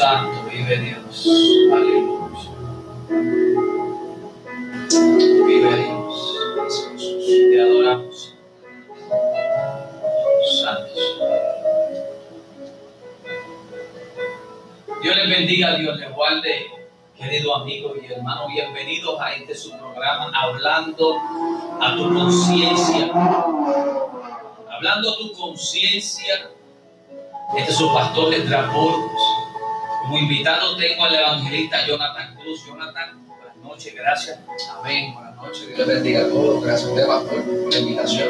Santo, vive Dios. Aleluya. Vive Dios. Te adoramos. Santo. Dios les bendiga, Dios les guarde, querido amigo y hermano. Bienvenidos a este su programa, hablando a tu conciencia. Hablando a tu conciencia. Este es su pastor de Burgos. Como invitado tengo al evangelista Jonathan Cruz. Jonathan, buenas noches, gracias. Amén, buenas noches. Dios les bendiga a todos. Gracias, Esteban, por, por la invitación.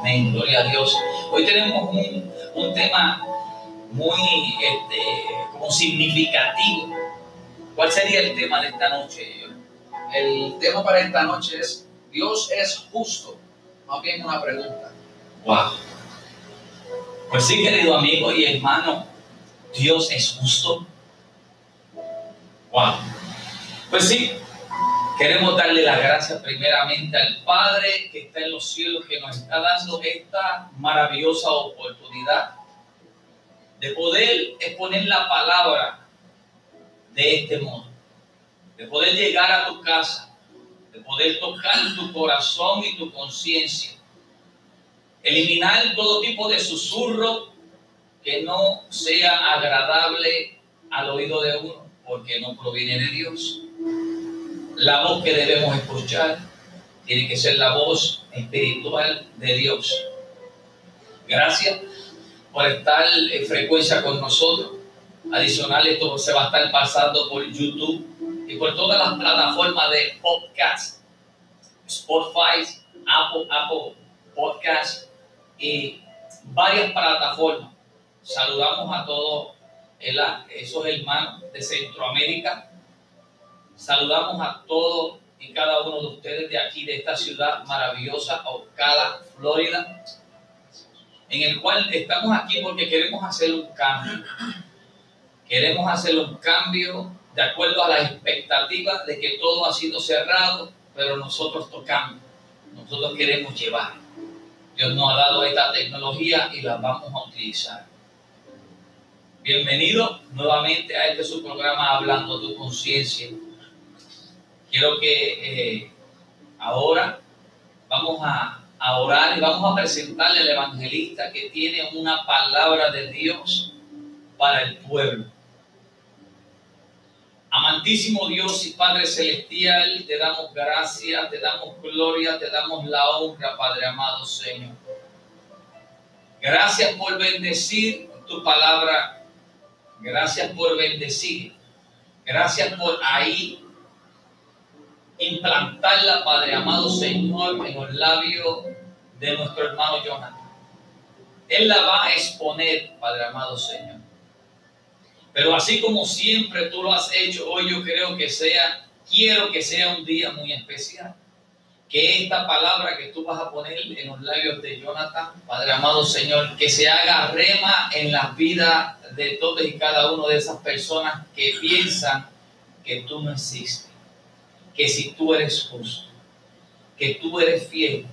Amén, gloria a Dios. Hoy tenemos un, un tema muy este, como significativo. ¿Cuál sería el tema de esta noche? El tema para esta noche es Dios es justo. Más bien una pregunta. Wow. Pues sí, querido amigo y hermano, Dios es justo. Wow. Pues sí, queremos darle las gracias primeramente al Padre que está en los cielos, que nos está dando esta maravillosa oportunidad de poder exponer la palabra de este modo, de poder llegar a tu casa, de poder tocar tu corazón y tu conciencia, eliminar todo tipo de susurro que no sea agradable al oído de uno, porque no proviene de Dios. La voz que debemos escuchar tiene que ser la voz espiritual de Dios. Gracias por estar en frecuencia con nosotros. Adicional, esto se va a estar pasando por YouTube y por todas las plataformas de podcast, Spotify, Apple, Apple Podcast y varias plataformas. Saludamos a todos esos hermanos de Centroamérica. Saludamos a todos y cada uno de ustedes de aquí, de esta ciudad maravillosa, Ocala, Florida en el cual estamos aquí porque queremos hacer un cambio. Queremos hacer un cambio de acuerdo a las expectativas de que todo ha sido cerrado, pero nosotros tocamos, nosotros queremos llevar. Dios nos ha dado esta tecnología y la vamos a utilizar. Bienvenido nuevamente a este su programa Hablando tu conciencia. Quiero que eh, ahora vamos a orar y vamos a presentarle al evangelista que tiene una palabra de Dios para el pueblo. Amantísimo Dios y Padre Celestial, te damos gracias, te damos gloria, te damos la honra, Padre amado Señor. Gracias por bendecir tu palabra. Gracias por bendecir. Gracias por ahí implantarla, Padre amado Señor, en los labios de nuestro hermano Jonathan. Él la va a exponer, Padre amado Señor. Pero así como siempre tú lo has hecho, hoy yo creo que sea, quiero que sea un día muy especial. Que esta palabra que tú vas a poner en los labios de Jonathan, Padre amado Señor, que se haga rema en la vida de todos y cada uno de esas personas que piensan que tú no existes que si tú eres justo, que tú eres fiel,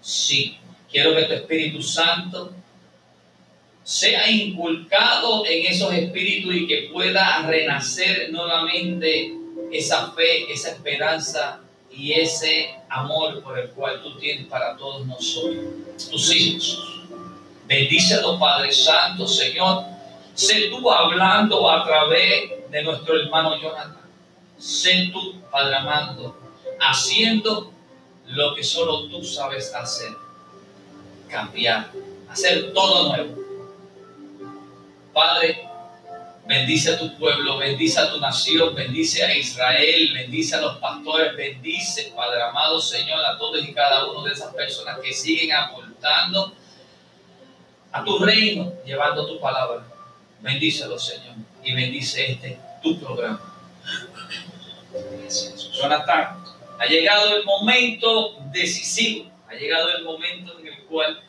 sí, quiero que tu Espíritu Santo sea inculcado en esos espíritus y que pueda renacer nuevamente esa fe, esa esperanza y ese amor por el cual tú tienes para todos nosotros, tus hijos. Bendícelo, Padre Santo, Señor. Sé tú hablando a través de nuestro hermano Jonathan sé tú, Padre amado, haciendo lo que solo tú sabes hacer. Cambiar, hacer todo nuevo. Padre, bendice a tu pueblo, bendice a tu nación, bendice a Israel, bendice a los pastores, bendice, Padre amado Señor, a todos y cada uno de esas personas que siguen aportando a tu reino, llevando tu palabra. Bendícelo, Señor, y bendice este tu programa. Jonathan, ha llegado el momento decisivo, ha llegado el momento en el cual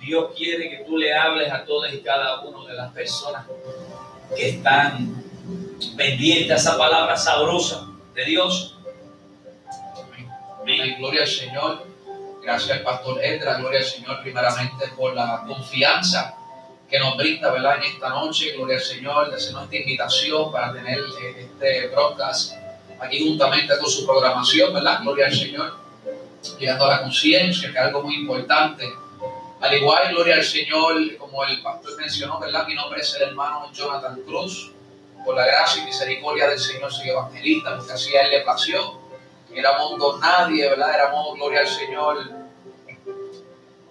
Dios quiere que tú le hables a todas y cada una de las personas que están pendientes a esa palabra sabrosa de Dios. Amén. Gloria al Señor. Gracias al pastor Edra. Gloria al Señor primeramente por la confianza que nos brinda, ¿verdad? En esta noche, gloria al Señor, de hacernos esta invitación para tener eh, este broadcast aquí juntamente con su programación, ¿verdad? Gloria al Señor, llegando a la conciencia, que es algo muy importante. Al igual, gloria al Señor, como el pastor mencionó, ¿verdad? Mi nombre es el hermano Jonathan Cruz. Por la gracia y misericordia del Señor soy evangelista, porque así a él le plació. Éramos dos nadie, ¿verdad? Éramos, gloria al Señor,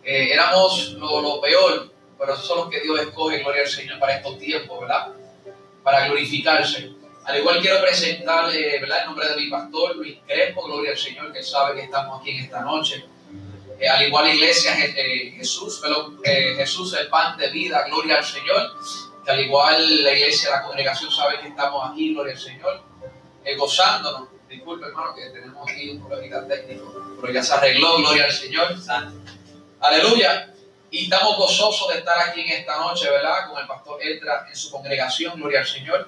eh, éramos lo, lo peor, pero eso es lo que Dios escoge, gloria al Señor, para estos tiempos, ¿verdad? Para glorificarse. Al igual quiero presentarle, ¿verdad? El nombre de mi pastor, Luis Crespo, gloria al Señor, que sabe que estamos aquí en esta noche. Eh, al igual iglesia eh, Jesús, pero, eh, Jesús el pan de vida, gloria al Señor. Que al igual la iglesia, la congregación sabe que estamos aquí, gloria al Señor, gozándonos. Disculpe, hermano, que tenemos aquí un problema técnico, pero ya se arregló, gloria al Señor. Aleluya. Y estamos gozosos de estar aquí en esta noche, ¿verdad? Con el pastor Etra en su congregación, gloria al Señor.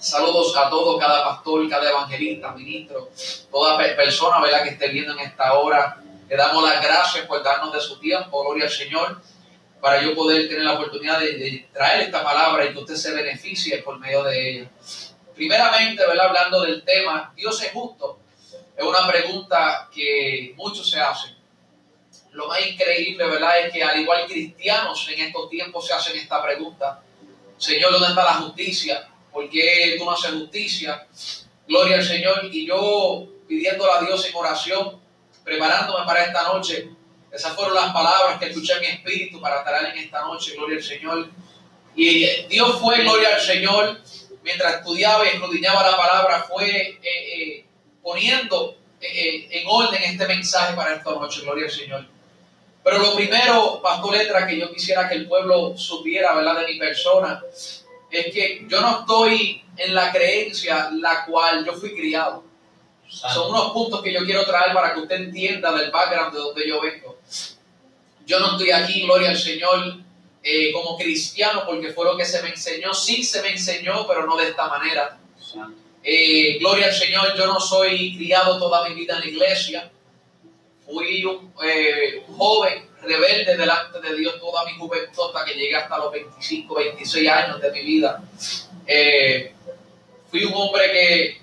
Saludos a todos, cada pastor, cada evangelista, ministro, toda persona, ¿verdad? Que esté viendo en esta hora. Le damos las gracias por darnos de su tiempo, gloria al Señor, para yo poder tener la oportunidad de, traer esta palabra y que usted se beneficie por medio de ella. Primeramente, ¿verdad? Hablando del tema, ¿Dios es justo? Es una pregunta que muchos se hacen lo más increíble, ¿verdad? Es que al igual cristianos en estos tiempos se hacen esta pregunta. Señor, ¿dónde está la justicia? ¿Por qué tú no haces justicia? Gloria al Señor. Y yo pidiéndole a Dios en oración, preparándome para esta noche. Esas fueron las palabras que escuché en mi espíritu para estar en esta noche. Gloria al Señor. Y Dios fue, gloria al Señor, mientras estudiaba y escudriñaba la palabra, fue eh, eh, poniendo eh, en orden este mensaje para esta noche. Gloria al Señor. Pero lo primero, Pastor Letra, que yo quisiera que el pueblo supiera, ¿verdad? De mi persona, es que yo no estoy en la creencia la cual yo fui criado. Son unos puntos que yo quiero traer para que usted entienda del background de donde yo vengo. Yo no estoy aquí, gloria al Señor, eh, como cristiano, porque fue lo que se me enseñó. Sí se me enseñó, pero no de esta manera. Eh, gloria al Señor, yo no soy criado toda mi vida en la iglesia fui un eh, joven rebelde delante de Dios toda mi juventud hasta que llegué hasta los 25, 26 años de mi vida. Eh, fui un hombre que,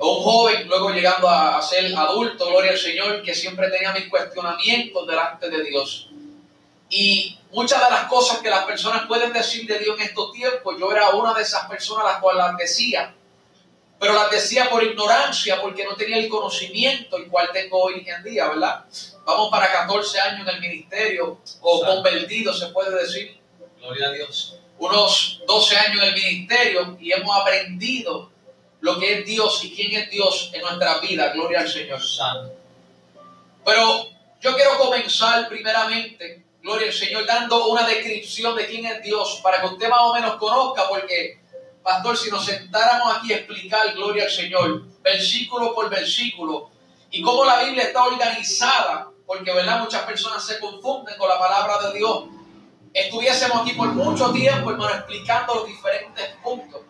un joven, luego llegando a, ser adulto, gloria al Señor, que siempre tenía mis cuestionamientos delante de Dios. Y muchas de las cosas que las personas pueden decir de Dios en estos tiempos, yo era una de esas personas las cuales las decía pero las decía por ignorancia, porque no tenía el conocimiento el cual tengo hoy en día, ¿verdad? Vamos para 14 años en el ministerio, o convertido se puede decir. Gloria a Dios. Unos 12 años en el ministerio y hemos aprendido lo que es Dios y quién es Dios en nuestra vida. Gloria al Señor. Santo. Pero yo quiero comenzar primeramente, gloria al Señor, dando una descripción de quién es Dios para que usted más o menos conozca, porque Pastor, si nos sentáramos aquí a explicar, gloria al Señor, versículo por versículo, y cómo la Biblia está organizada, porque verdad muchas personas se confunden con la palabra de Dios, estuviésemos aquí por mucho tiempo, hermano, explicando los diferentes puntos.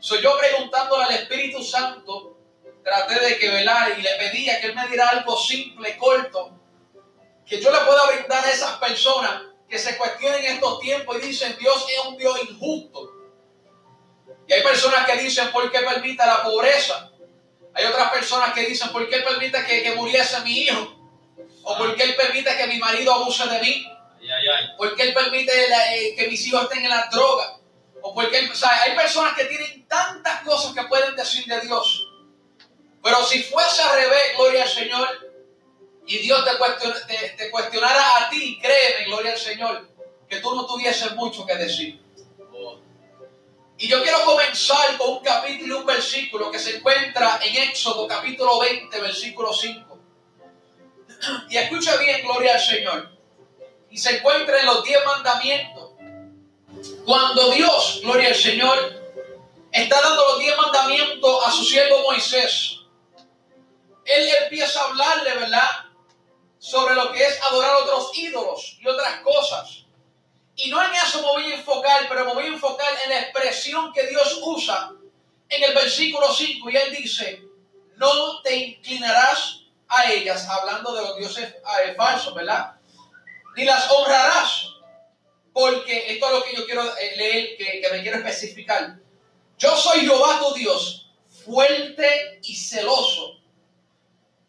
Soy yo preguntándole al Espíritu Santo, traté de que velar y le pedía que Él me diera algo simple, corto, que yo le pueda brindar a esas personas que se cuestionen estos tiempos y dicen, Dios es un Dios injusto. Y hay personas que dicen, ¿por qué permite la pobreza? Hay otras personas que dicen, ¿por qué permite que, muriese mi hijo? ¿O por qué él permite que mi marido abuse de mí? ¿Por qué él permite eh, que mis hijos estén en la droga? ¿O porque hay personas que tienen tantas cosas que pueden decir de Dios. Pero si fuese al revés, gloria al Señor, y Dios te, te cuestionara a ti, créeme, gloria al Señor, que tú no tuvieses mucho que decir. Y yo quiero comenzar con un capítulo y un versículo que se encuentra en Éxodo capítulo 20, versículo 5. Y escucha bien, gloria al Señor. Y se encuentra en los diez mandamientos. Cuando Dios, gloria al Señor, está dando los diez mandamientos a su siervo Moisés, él empieza a hablarle, ¿verdad? Sobre lo que es adorar otros ídolos y otras cosas. Y no en eso me voy a enfocar, pero me voy a enfocar en la expresión que Dios usa en el versículo 5. Y Él dice, no te inclinarás a ellas, hablando de los dioses eh, falsos, ¿verdad? Ni las honrarás. Porque esto es lo que yo quiero eh, leer, que, que me quiero especificar. Yo soy Jehová tu Dios, fuerte y celoso,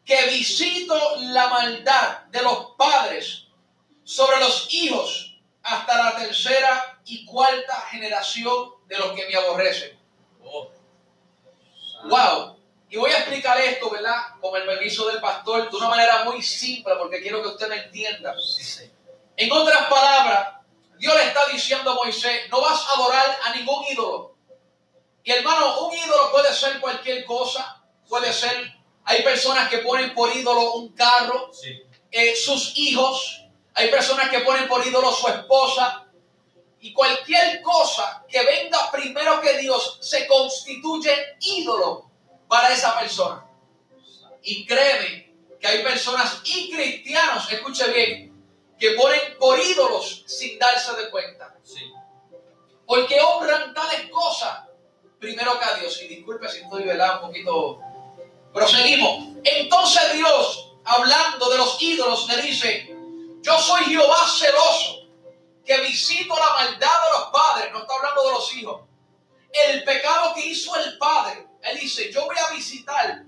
que visito la maldad de los padres sobre los hijos hasta la tercera y cuarta generación de los que me aborrecen. Wow. Y voy a explicar esto, ¿verdad? Con el permiso del pastor, de una manera muy simple, porque quiero que usted me entienda. En otras palabras, Dios le está diciendo a Moisés, no vas a adorar a ningún ídolo. Y hermano, un ídolo puede ser cualquier cosa, puede ser, hay personas que ponen por ídolo un carro, eh, sus hijos, hay personas que ponen por ídolo su esposa, y cualquier cosa que venga primero que Dios se constituye ídolo para esa persona. Y créeme que hay personas y cristianos, escuche bien, que ponen por ídolos sin darse de cuenta. Porque honran tales cosas primero que a Dios. Y disculpe si estoy velado un poquito. Proseguimos. Entonces Dios, hablando de los ídolos, le dice, yo soy Jehová celoso, que visito la maldad de los padres. No está hablando de los hijos. El pecado que hizo el padre él dice, yo voy a visitar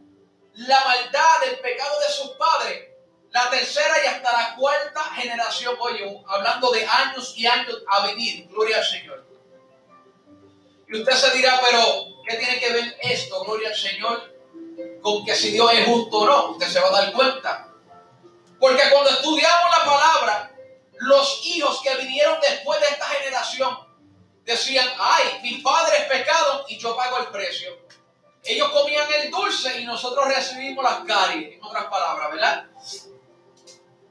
la maldad del pecado de sus padres, la tercera y hasta la cuarta generación, oye, hablando de años y años a venir, gloria al Señor. Y usted se dirá, pero, ¿qué tiene que ver esto, gloria al Señor, con que si Dios es justo o no? Usted se va a dar cuenta. Porque cuando estudiamos la palabra, los hijos que vinieron después de esta generación decían, ay, mi padre es pecado y yo pago el precio. Ellos comían el dulce y nosotros recibimos las caries, en otras palabras, ¿verdad?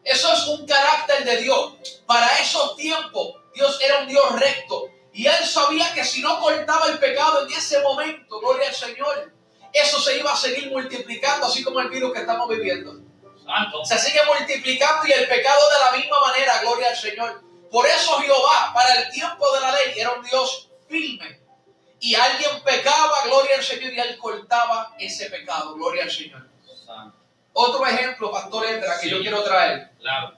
Eso es un carácter de Dios. Para esos tiempos, Dios era un Dios recto. Y él sabía que si no cortaba el pecado en ese momento, gloria al Señor, eso se iba a seguir multiplicando, así como el virus que estamos viviendo. Se sigue multiplicando y el pecado de la misma manera, gloria al Señor. Por eso Jehová, para el tiempo de la ley, era un Dios firme y alguien pecaba, gloria al Señor, y él cortaba ese pecado, gloria al Señor. Otro ejemplo, Pastor Endra, que yo quiero traer. Claro.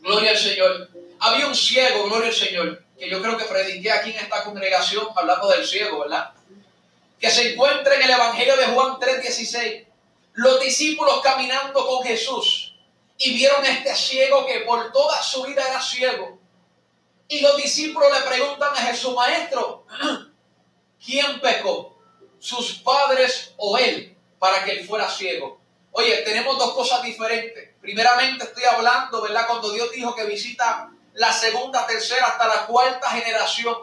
Gloria al Señor. Había un ciego, gloria al Señor, que yo creo que prediqué aquí en esta congregación hablando del ciego, ¿verdad? Que se encuentra en el Evangelio de Juan 3:16. Los discípulos caminando con Jesús y vieron a este ciego que por toda su vida era ciego. Y los discípulos le preguntan a Jesús, maestro, ¿Quién pecó? ¿Sus padres o él para que él fuera ciego? Oye, tenemos dos cosas diferentes. Primeramente estoy hablando, ¿verdad? Cuando Dios dijo que visita la segunda, tercera, hasta la cuarta generación,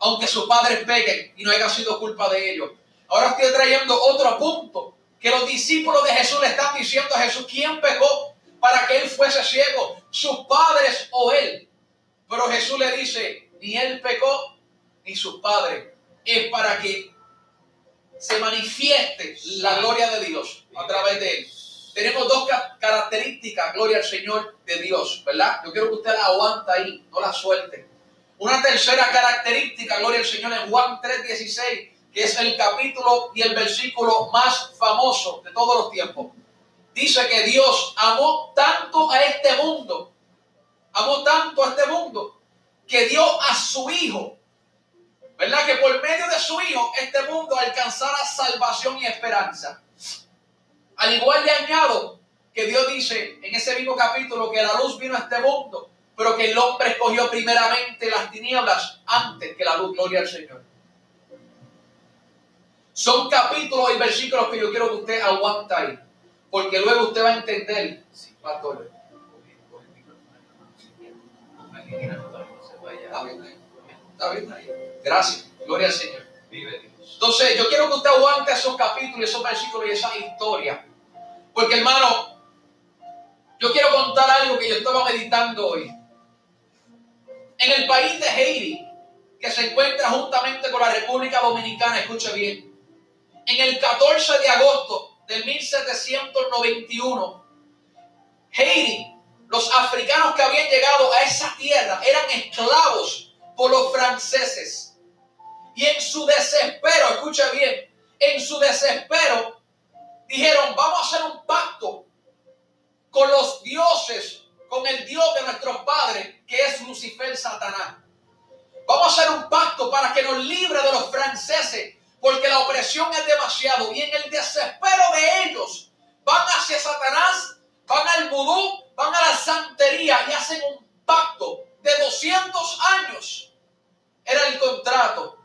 aunque sus padres pequen y no haya sido culpa de ellos. Ahora estoy trayendo otro punto, que los discípulos de Jesús le están diciendo a Jesús, ¿quién pecó para que él fuese ciego? ¿Sus padres o él? Pero Jesús le dice, ni él pecó, ni sus padres es para que se manifieste la gloria de Dios a través de él. Tenemos dos características, gloria al Señor de Dios, ¿verdad? Yo quiero que usted la aguanta ahí, no la suelte. Una tercera característica, gloria al Señor, en Juan 3:16, que es el capítulo y el versículo más famoso de todos los tiempos. Dice que Dios amó tanto a este mundo, amó tanto a este mundo, que dio a su Hijo ¿Verdad? Que por medio de su Hijo este mundo alcanzara salvación y esperanza. Al igual le añado que Dios dice en ese mismo capítulo que la luz vino a este mundo, pero que el hombre escogió primeramente las tinieblas antes que la luz. Gloria al Señor. Son capítulos y versículos que yo quiero que usted aguante ahí, porque luego usted va a entender, pastor. Está bien ahí. Gracias. Gloria al Señor. Entonces, yo quiero que usted aguante esos capítulos, esos versículos y esa historia. Porque, hermano, yo quiero contar algo que yo estaba meditando hoy. En el país de Haití, que se encuentra juntamente con la República Dominicana, escuche bien, en el 14 de agosto de 1791, Haití, los africanos que habían llegado a esa tierra eran esclavos los franceses. Y en su desespero, escucha bien, en su desespero dijeron, vamos a hacer un pacto con los dioses, con el Dios de nuestros padres, que es Lucifer Satanás. Vamos a hacer un pacto para que nos libre de los franceses, porque la opresión es demasiado. Y en el desespero de ellos, van hacia Satanás, van al vudú, van a la santería y hacen un pacto de 200 años. Era el contrato.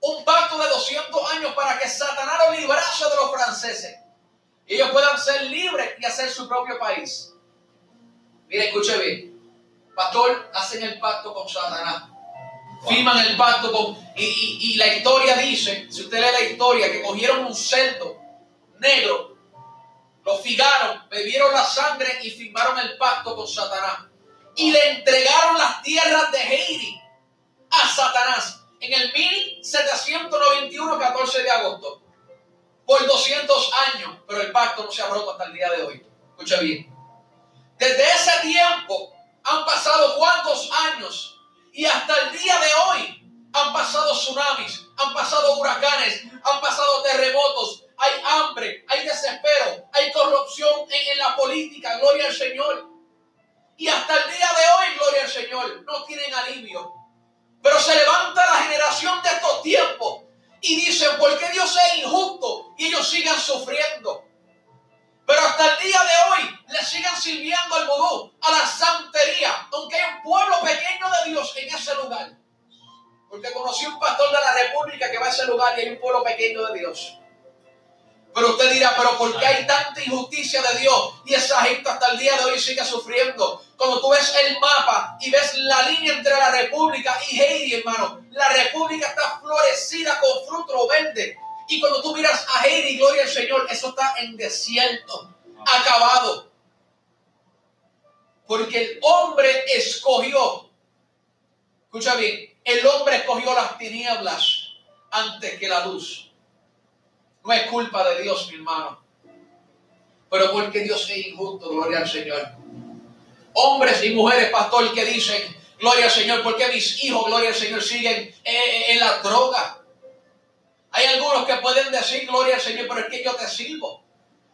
Un pacto de 200 años para que Satanás lo librase de los franceses. Y ellos puedan ser libres y hacer su propio país. Mire, escuche bien. Pastor, hacen el pacto con Satanás. Firman el pacto con... Y, y la historia dice, si usted lee la historia, que cogieron un cerdo negro, lo figaron, bebieron la sangre y firmaron el pacto con Satanás y le entregaron las tierras de Heidi a Satanás en el 1791, 14 de agosto, por 200 años, pero el pacto no se ha roto hasta el día de hoy. Escucha bien. Desde ese tiempo han pasado cuántos años y hasta el día de hoy han pasado tsunamis, han pasado huracanes, han pasado terremotos, hay hambre, hay desespero, hay corrupción en, en la política, gloria al Señor. Y hasta el día de hoy, gloria al Señor, no tienen alivio. Pero se levanta la generación de estos tiempos y dicen, ¿por qué Dios es injusto? Y ellos sigan sufriendo. Pero hasta el día de hoy le siguen sirviendo al vudú, a la santería, aunque hay un pueblo pequeño de Dios en ese lugar. Porque conocí un pastor de la República que va a ese lugar y hay un pueblo pequeño de Dios. Pero usted dirá, pero ¿por qué hay tanta injusticia de Dios? Y esa gente hasta el día de hoy sigue sufriendo. Cuando tú ves el mapa y ves la línea entre la República y Haiti, hermano, la República está florecida con fruto verde. Y cuando tú miras a Haiti, gloria al Señor, eso está en desierto, acabado. Porque el hombre escogió, escucha bien, el hombre escogió las tinieblas antes que la luz. No es culpa de Dios, mi hermano. Pero porque Dios es injusto, gloria al Señor. Hombres y mujeres, pastor, que dicen, gloria al Señor, porque mis hijos, gloria al Señor, siguen en la droga. Hay algunos que pueden decir, gloria al Señor, pero es que yo te sirvo.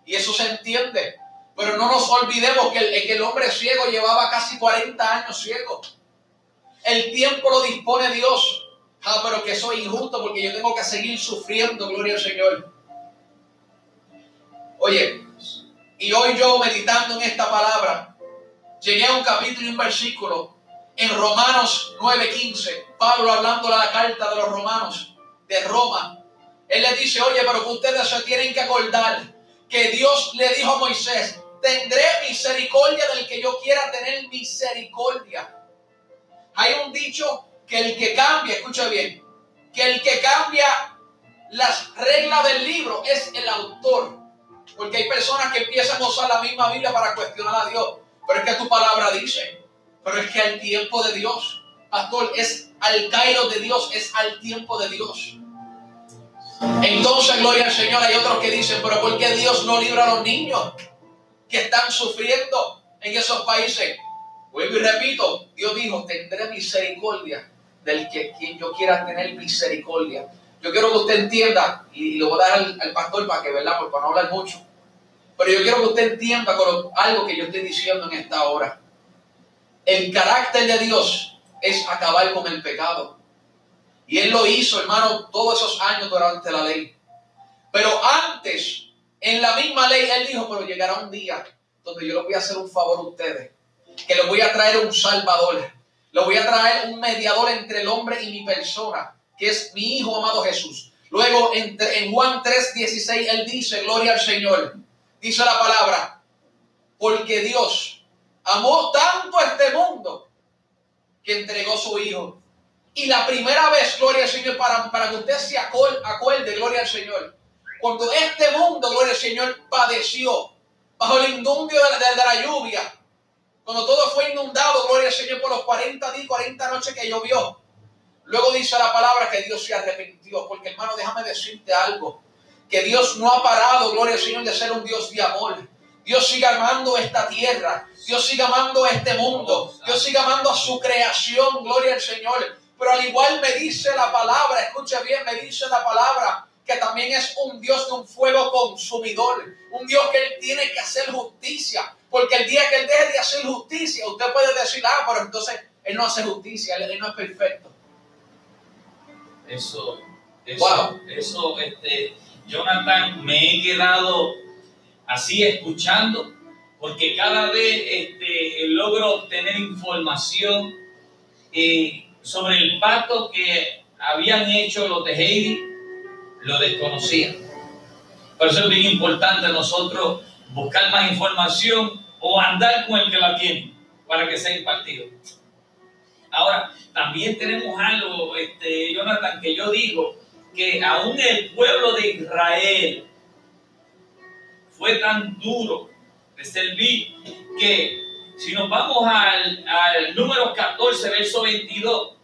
Y eso se entiende. Pero no nos olvidemos que el, que el hombre ciego llevaba casi 40 años ciego. El tiempo lo dispone Dios. Ah, pero que soy injusto porque yo tengo que seguir sufriendo, gloria al Señor. Oye, y hoy yo meditando en esta palabra, llegué a un capítulo y un versículo en Romanos 9:15, Pablo hablando de la carta de los romanos, de Roma. Él le dice, oye, pero que ustedes se tienen que acordar que Dios le dijo a Moisés, tendré misericordia del que yo quiera tener misericordia. Hay un dicho que el que cambia, escucha bien, que el que cambia las reglas del libro es el autor. Porque hay personas que empiezan a usar la misma Biblia para cuestionar a Dios. Pero es que tu palabra dice. Pero es que al tiempo de Dios, pastor, es al cairo de Dios, es al tiempo de Dios. Entonces, gloria al Señor, hay otros que dicen, pero ¿por qué Dios no libra a los niños que están sufriendo en esos países? Vuelvo y repito, Dios dijo, tendré misericordia del que quien yo quiera tener misericordia. Yo quiero que usted entienda, y lo voy a dar al, pastor para que, ¿verdad? Porque para no hablar mucho. Pero yo quiero que usted entienda con algo que yo estoy diciendo en esta hora. El carácter de Dios es acabar con el pecado. Y Él lo hizo, hermano, todos esos años durante la ley. Pero antes, en la misma ley, Él dijo, pero llegará un día donde yo les voy a hacer un favor a ustedes. Que les voy a traer un salvador. Les voy a traer un mediador entre el hombre y mi persona que es mi Hijo amado Jesús. Luego en, en Juan 3:16 él dice, gloria al Señor. Dice la palabra, porque Dios amó tanto a este mundo que entregó su Hijo. Y la primera vez, gloria al Señor, para, para que usted se acuerde, gloria al Señor, cuando este mundo, gloria al Señor, padeció bajo el indundio de la, de la lluvia, cuando todo fue inundado, gloria al Señor, por los 40 días, 40 noches que llovió, Luego dice la palabra que Dios se arrepintió, porque hermano, déjame decirte algo, que Dios no ha parado, gloria al Señor, de ser un Dios de amor. Dios sigue amando esta tierra, Dios sigue amando este mundo, Dios sigue amando a su creación, gloria al Señor. Pero al igual me dice la palabra, escucha bien, me dice la palabra, que también es un Dios de un fuego consumidor, un Dios que Él tiene que hacer justicia, porque el día que Él deje de hacer justicia, usted puede decir, ah, pero entonces Él no hace justicia, Él, él no es perfecto. Eso, eso, Wow. eso, este, Jonathan, me he quedado así escuchando, porque cada vez este, logro obtener información eh, sobre el pacto que habían hecho los de Heidi, lo desconocía. Por eso es bien importante nosotros buscar más información o andar con el que la tiene para que sea impartido. Ahora, también tenemos algo, este, Jonathan, que yo digo, que aún el pueblo de Israel fue tan duro de servir que si nos vamos al, al número 14, verso 22,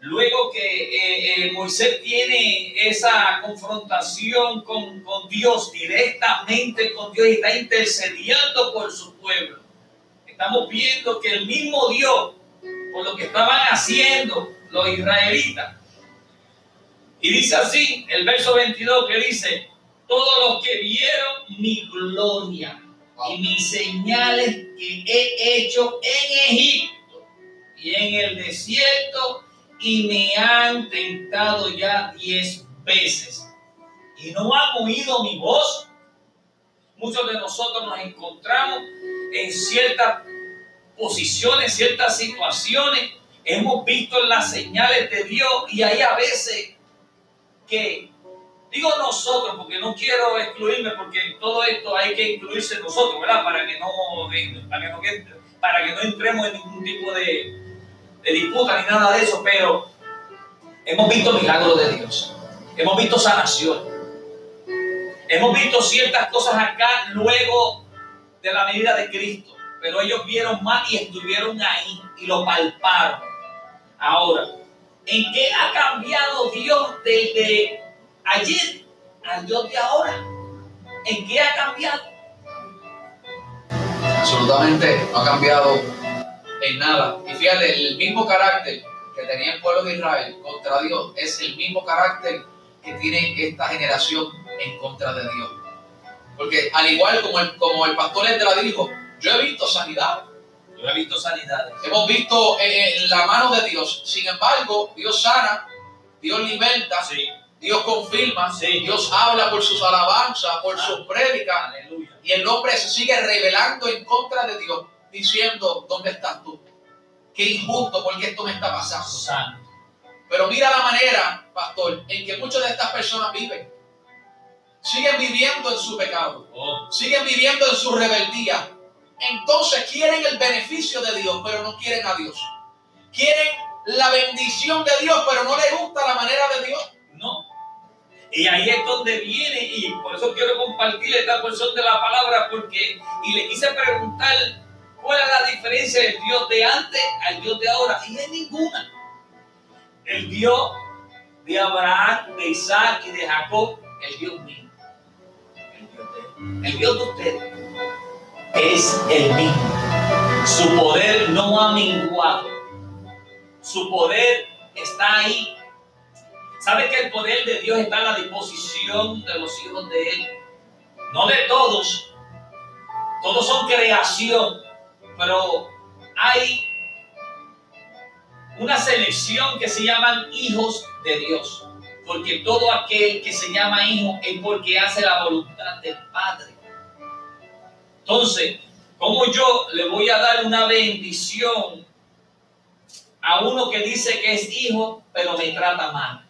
luego que eh, eh, Moisés tiene esa confrontación con, con Dios, directamente con Dios, y está intercediendo por su pueblo, estamos viendo que el mismo Dios, por lo que estaban haciendo los israelitas, y dice así, el verso 22 que dice, todos los que vieron mi gloria y mis señales que he hecho en Egipto y en el desierto y me han tentado ya diez veces y no han oído mi voz. Muchos de nosotros nos encontramos en ciertas posiciones, ciertas situaciones. Hemos visto las señales de Dios y hay a veces que Digo nosotros porque no quiero excluirme, porque en todo esto hay que incluirse nosotros, ¿verdad? Para que no, para que no, para que no entremos en ningún tipo de, de disputa ni nada de eso, pero hemos visto milagros de Dios, hemos visto sanación, hemos visto ciertas cosas acá luego de la medida de Cristo, pero ellos vieron más y estuvieron ahí y lo palparon. Ahora, ¿en qué ha cambiado Dios desde ayer al Dios de ahora? ¿En qué ha cambiado? Absolutamente no ha cambiado en nada. Y fíjate, el mismo carácter que tenía el pueblo de Israel contra Dios es el mismo carácter que tiene esta generación en contra de Dios. Porque al igual como el, como el pastor Esdra dijo, yo he visto sanidad, Yo he visto sanidades. hemos visto eh, eh, la mano de Dios. Sin embargo, Dios sana, Dios liberta, Sí, Dios confirma, Sí. Dios habla por sus alabanzas, por sus prédicas. aleluya. Y el hombre se sigue rebelando en contra de Dios, diciendo, ¿dónde estás tú? Qué injusto, porque esto me está pasando. Pero mira la manera, pastor, en que muchas de estas personas viven. Siguen viviendo en su pecado, Oh, siguen viviendo en su rebeldía. Entonces quieren el beneficio de Dios, pero no quieren a Dios. Quieren la bendición de Dios, pero no les gusta la manera de Dios. no. Y ahí es donde viene, y por eso quiero compartir esta porción de la palabra, porque, y le quise preguntar cuál es la diferencia del Dios de antes al Dios de ahora, y no hay ninguna. El Dios de Abraham, de Isaac y de Jacob, el Dios mío. El Dios de, el Dios de ustedes es el mismo. Su poder no ha menguado. Su poder está ahí. ¿Sabe que el poder de Dios está a la disposición de los hijos de Él? No de todos. Todos son creación. Pero hay una selección que se llaman hijos de Dios. Porque todo aquel que se llama hijo es porque hace la voluntad del Padre. Entonces, ¿cómo yo le voy a dar una bendición a uno que dice que es hijo, pero me trata mal?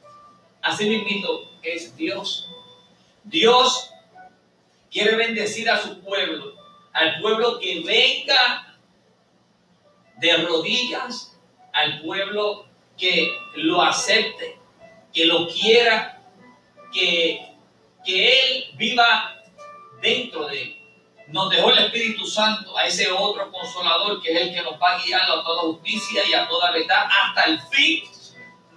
Así mismo es Dios. Dios quiere bendecir a su pueblo, al pueblo que venga de rodillas, al pueblo que lo acepte, que lo quiera, que, que Él viva dentro de él. Nos dejó el Espíritu Santo a ese otro consolador que es el que nos va a guiar a toda justicia y a toda verdad hasta el fin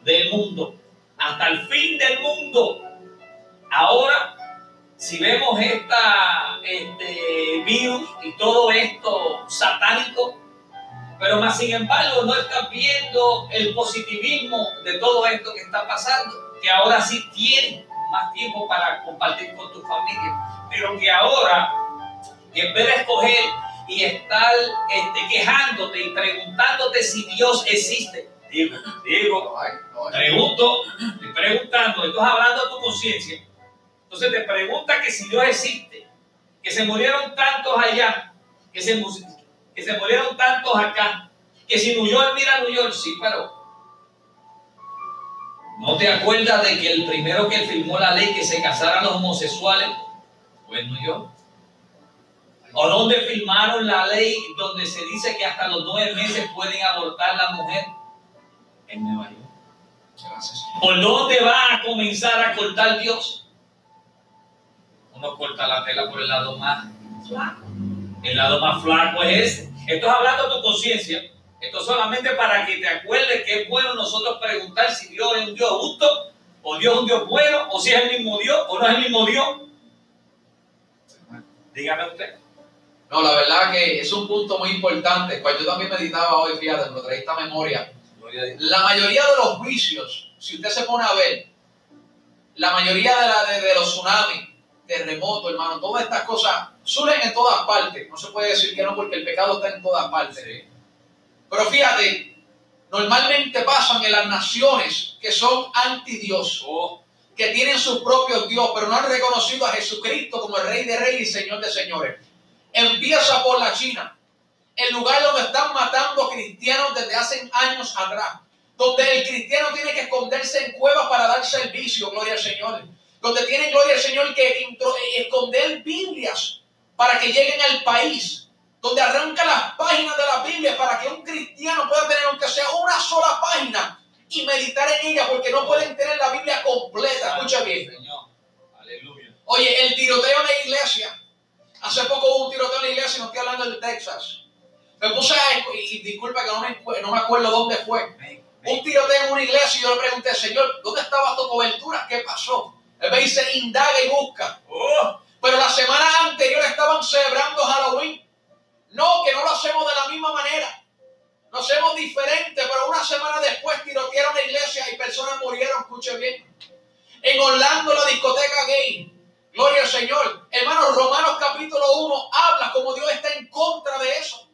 del mundo. Hasta el fin del mundo. Ahora, si vemos esta, este virus y todo esto satánico, pero más sin embargo no estás viendo el positivismo de todo esto que está pasando, que ahora sí tienes más tiempo para compartir con tu familia, pero que ahora, en vez de escoger y estar este, quejándote y preguntándote si Dios existe. Digo, digo, pregunto, estoy preguntando, estás hablando a tu conciencia. Entonces te pregunta que si Dios existe, que se murieron tantos allá, que se, que se murieron tantos acá, que si New York, mira New York, sí, pero ¿no te acuerdas de que el primero que firmó la ley que se casaran los homosexuales fue New York? ¿O dónde firmaron la ley donde se dice que hasta los nueve meses pueden abortar la mujer? En Nueva York. ¿Por dónde va a comenzar a cortar Dios? Uno corta la tela por el lado más flaco. El lado más flaco es ese. Esto es hablando de tu conciencia. Esto solamente para que te acuerdes que es bueno nosotros preguntar si Dios es un Dios justo, o Dios es un Dios bueno, o si es el mismo Dios, o no es el mismo Dios. Dígame usted. No, la verdad que es un punto muy importante. Cuando yo también meditaba hoy, fíjate, lo traí esta memoria. La mayoría de los juicios, si usted se pone a ver, la mayoría de, la, de, los tsunamis, terremotos, hermano, todas estas cosas surgen en todas partes. No se puede decir que no, porque el pecado está en todas partes. Pero fíjate, normalmente pasan en las naciones que son anti Dios, oh. que tienen su propio Dios, pero no han reconocido a Jesucristo como el Rey de Reyes y Señor de Señores. Empieza por la China, el lugar donde están matando cristianos desde hace años atrás, donde el cristiano tiene que esconderse en cuevas para dar servicio, gloria al Señor, donde tienen, gloria al Señor, que esconder Biblias para que lleguen al país donde arranca las páginas de la Biblia para que un cristiano pueda tener aunque sea una sola página y meditar en ella porque no pueden tener la Biblia completa. Escucha bien. Oye, el tiroteo en la iglesia. Hace poco hubo un tiroteo en la iglesia y no estoy hablando de Texas. Me puse a, y, disculpa que no me, no me acuerdo dónde fue. Un tiroteo en una iglesia y yo le pregunté, Señor, ¿dónde estaba tu cobertura? ¿Qué pasó? Él me dice, indaga y busca. Oh. Pero la semana anterior estaban celebrando Halloween. No, que no lo hacemos de la misma manera. Lo hacemos diferente, pero una semana después tirotearon la iglesia y personas murieron, escuche bien. En Orlando, la discoteca gay. Gloria al Señor. Hermanos, Romanos capítulo 1 habla como Dios está en contra de eso.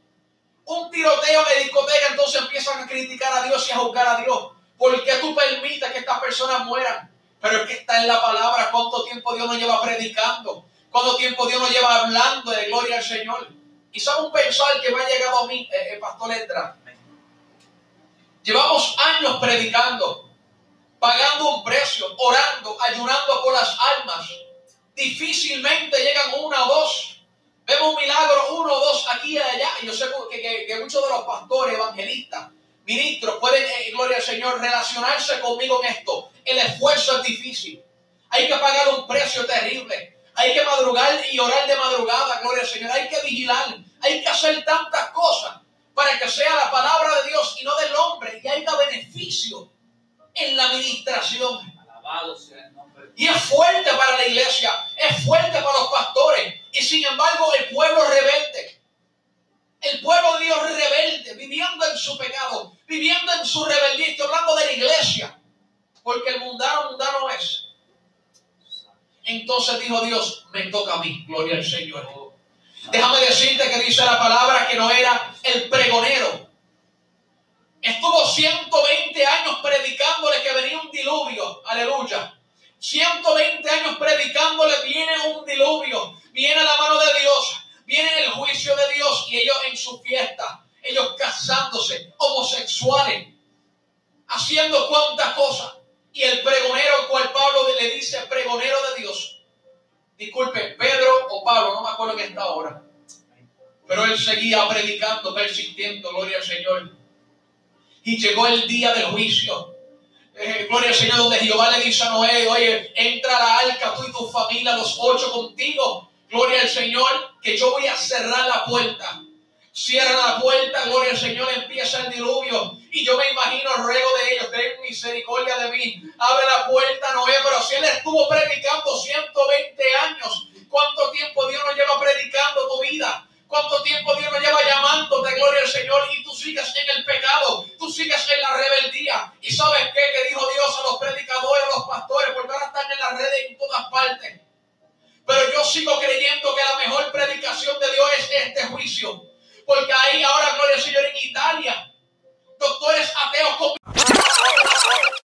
Un tiroteo de discoteca, entonces empiezan a criticar a Dios y a juzgar a Dios. ¿Por qué tú permites que estas personas mueran? Pero es que está en la palabra cuánto tiempo Dios nos lleva predicando, cuánto tiempo Dios nos lleva hablando de gloria al Señor. Y sabe un pensar que me ha llegado a mí, eh, eh Pastor Letra. Llevamos años predicando, pagando un precio, orando, ayunando por las almas. Difícilmente llegan una o dos. Vemos un milagro, uno o dos aquí y allá. Yo sé que, que, muchos de los pastores, evangelistas, ministros pueden, eh, gloria al Señor, relacionarse conmigo en esto. El esfuerzo es difícil. Hay que pagar un precio terrible. Hay que madrugar y orar de madrugada, gloria al Señor. Hay que vigilar. Hay que hacer tantas cosas para que sea la palabra de Dios y no del hombre y haya beneficio en la administración. Alabado sea el nombre. Y es fuerte para la iglesia, es fuerte para los pastores. Y sin embargo, el pueblo rebelde. El pueblo de Dios rebelde, viviendo en su pecado, viviendo en su rebeldía. Estoy hablando de la iglesia. Porque el mundano, mundano es. Entonces dijo Dios, me toca a mí, gloria al Señor. Déjame decirte que dice la palabra que no era el pregonero. Estuvo 120 años predicándole que venía un diluvio. Aleluya. 120 años predicándole, viene un diluvio, viene la mano de Dios, viene el juicio de Dios y ellos en su fiesta, ellos casándose, homosexuales, haciendo cuantas cosas. Y el pregonero, cual Pablo le dice pregonero de Dios, disculpe, Pedro o Pablo, no me acuerdo en esta hora, pero él seguía predicando, persistiendo, gloria al Señor. Y llegó el día del juicio. Gloria al Señor, donde Jehová le dice a Noé, oye, entra a la arca tú y tu familia, los ocho contigo. Gloria al Señor, que yo voy a cerrar la puerta. Cierra la puerta, gloria al Señor, empieza el diluvio. Y yo me imagino ruego de ellos, ten misericordia de mí. Abre la puerta, Noé, pero si él estuvo predicando 120 años, ¿cuánto tiempo Dios nos lleva predicando tu vida? ¿Cuánto tiempo Dios nos lleva llamándote, gloria al Señor? Y tú sigues en el pecado, tú sigues en la rebeldía. ¿Y sabes qué? Que dijo Dios a los predicadores, a los pastores, porque ahora están en las redes en todas partes. Pero yo sigo creyendo que la mejor predicación de Dios es este juicio. Porque ahí ahora, gloria al Señor, en Italia, doctores ateos con